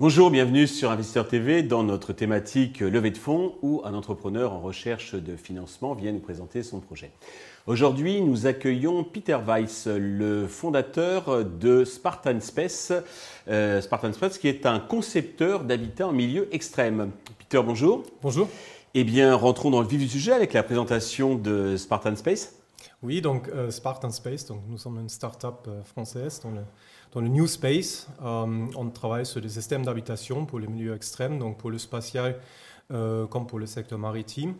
Bonjour, bienvenue sur Investisseur TV dans notre thématique levée de fonds où un entrepreneur en recherche de financement vient nous présenter son projet. Aujourd'hui, nous accueillons Peter Weiss, le fondateur de Spartan Space, euh, Spartan Space qui est un concepteur d'habitat en milieu extrême. Peter, bonjour. Bonjour. Eh bien, rentrons dans le vif du sujet avec la présentation de Spartan Space. Oui, donc euh, Spartan Space, donc nous sommes une start-up euh, française dans le dans le New Space, euh, on travaille sur des systèmes d'habitation pour les milieux extrêmes, donc pour le spatial comme pour le secteur maritime.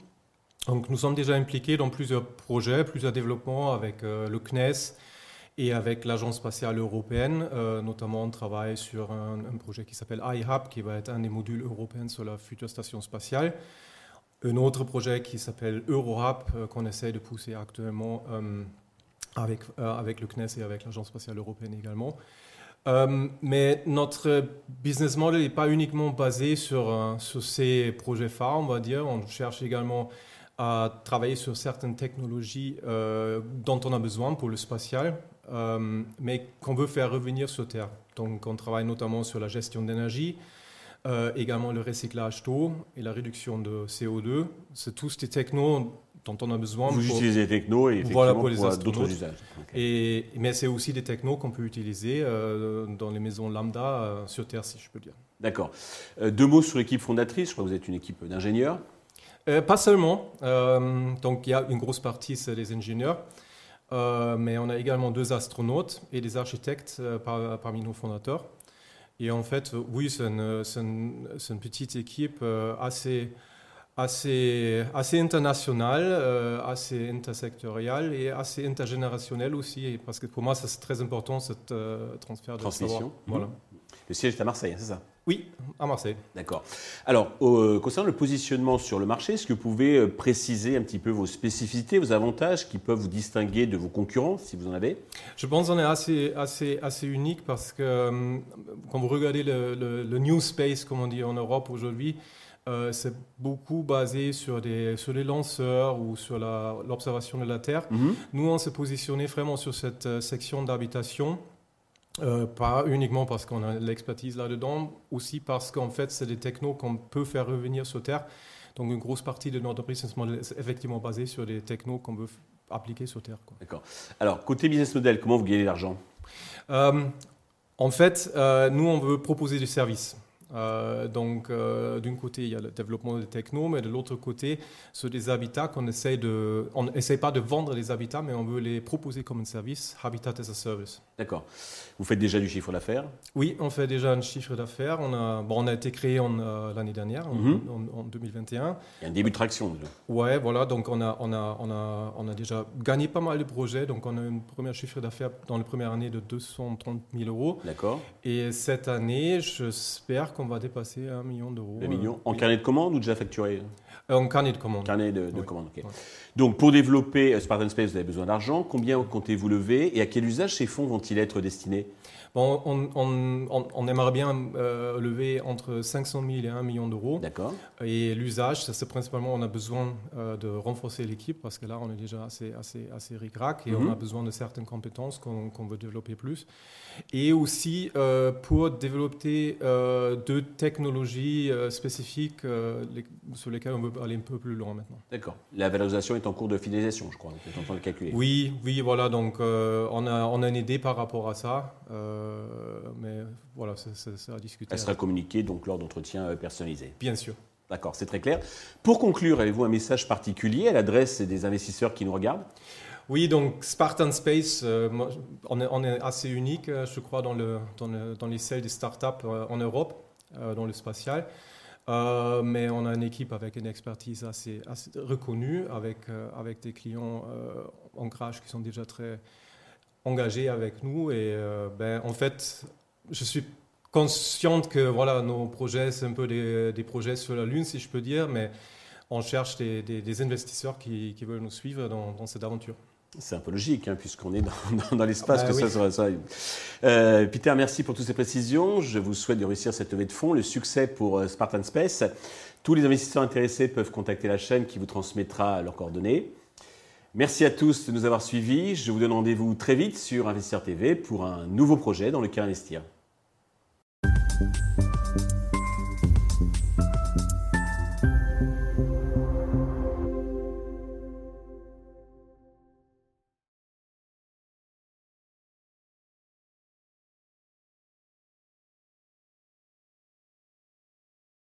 Donc nous sommes déjà impliqués dans plusieurs projets, plusieurs développements avec le CNES et avec l'Agence spatiale européenne. notamment, on travaille sur un, projet qui s'appelle iHub, qui va être un des modules européens sur la future station spatiale. Un autre projet qui s'appelle EuroHub, qu'on essaie de pousser actuellement avec, avec le CNES et avec l'Agence spatiale européenne également. Euh, mais notre business model n'est pas uniquement basé sur, euh, sur, ces projets phares, on va dire. On cherche également à travailler sur certaines technologies euh, dont on a besoin pour le spatial, mais qu'on veut faire revenir sur Terre. Donc on travaille notamment sur la gestion d'énergie, également le recyclage d'eau et la réduction de CO2. C'est tous des technos dont on a besoin. Vous utilisez des technos et effectivement pour, d'autres usages. Et, mais c'est aussi des technos qu'on peut utiliser euh, dans les maisons lambda euh, sur Terre, si je peux dire. D'accord. Euh, deux mots sur l'équipe fondatrice. Je crois que vous êtes une équipe d'ingénieurs. pas seulement. donc il y a une grosse partie, c'est les ingénieurs. mais on a également deux astronautes et des architectes parmi nos fondateurs. Et en fait, oui, c'est une, une, une, petite équipe assez assez, assez international, euh, assez intersectorial et assez intergénérationnel aussi, parce que pour moi, c'est très important, ce euh, transfert de Transmission. savoir. Voilà. Le siège est à Marseille, hein, c'est ça? Oui, à Marseille. D'accord. Alors, concernant le positionnement sur le marché, est-ce que vous pouvez euh, préciser un petit peu vos spécificités, vos avantages qui peuvent vous distinguer de vos concurrents, si vous en avez? Je pense qu'on est assez, assez, assez unique parce que quand vous regardez le, le new space, comme on dit en Europe aujourd'hui, euh, c'est beaucoup basé sur, des, sur les lanceurs ou sur l'observation de la Terre. Mhm. Nous, on s'est positionné vraiment sur cette euh, section d'habitation. Euh, pas uniquement parce qu'on a l'expertise là-dedans, aussi parce qu'en fait, c'est des technos qu'on peut faire revenir sur Terre. Donc, une grosse partie de notre business model est effectivement basée sur des technos qu'on veut appliquer sur Terre. D'accord. Alors, côté business model, comment vous gagnez l'argent? En fait, nous, on veut proposer des services. Euh, donc, euh, d'un côté, il y a le développement des technos, mais de l'autre côté, sur des habitats qu'on essaie de. On n'essaie pas de vendre les habitats, mais on veut les proposer comme un service, Habitat as a Service. D'accord. Vous faites déjà du chiffre d'affaires? Oui, on fait déjà un chiffre d'affaires. On a, bon, on a été créé euh, l'année dernière, en, 2021. Mhm. Il y a un début de traction déjà. Ouais, voilà. Donc, on a, on, a, on, a, on a déjà gagné pas mal de projets. Donc, on a un premier chiffre d'affaires dans la première année de 230 000 euros. D'accord. Et cette année, j'espère qu'on va dépasser un million d'euros. Un million En carnet de commande ou déjà facturé? Euh, En carnet de commande. Carnet de, commande, ok. Donc pour développer euh, Spartan Space, vous avez besoin d'argent. Combien comptez-vous lever et à quel usage ces fonds vont-ils être destinés? Bon, on, aimerait bien euh, lever entre 500 000 et 1 million d'euros. D'accord. Et l'usage, c'est principalement, on a besoin de renforcer l'équipe parce que là, on est déjà assez, assez, assez ric-rac et on mhm. a besoin de certaines compétences qu'on veut développer plus et aussi euh, pour développer euh, deux technologies euh, spécifiques sur lesquelles on aller un peu plus loin maintenant. D'accord. La valorisation est en cours de finalisation, je crois. Vous êtes en train de calculer. Oui, oui, voilà. Donc, on, a, on a une idée par rapport à ça. mais voilà, c'est à discuter. Elle sera communiquée donc lors d'entretiens personnalisés. Bien sûr. D'accord, c'est très clair. Pour conclure, avez-vous un message particulier à l'adresse des investisseurs qui nous regardent? Oui, donc Spartan Space, euh, on, est, assez unique, euh, je crois, dans, le, dans, les selles des startups euh, en Europe, dans le spatial. Mais on a une équipe avec une expertise assez, reconnue, avec, avec des clients en crash qui sont déjà très engagés avec nous. Et ben, en fait, je suis consciente que voilà, nos projets, c'est un peu des, projets sur la Lune, si je peux dire, mais on cherche des, investisseurs qui, veulent nous suivre dans cette aventure. C'est un peu logique, hein, puisqu'on est dans, l'espace bah que ça sera. Euh, Peter, merci pour toutes ces précisions. Je vous souhaite de réussir cette levée de fonds, le succès pour euh, Spartan Space. Tous les investisseurs intéressés peuvent contacter la chaîne qui vous transmettra leurs coordonnées. Merci à tous de nous avoir suivis. Je vous donne rendez-vous très vite sur Investisseur TV pour un nouveau projet dans lequel investir.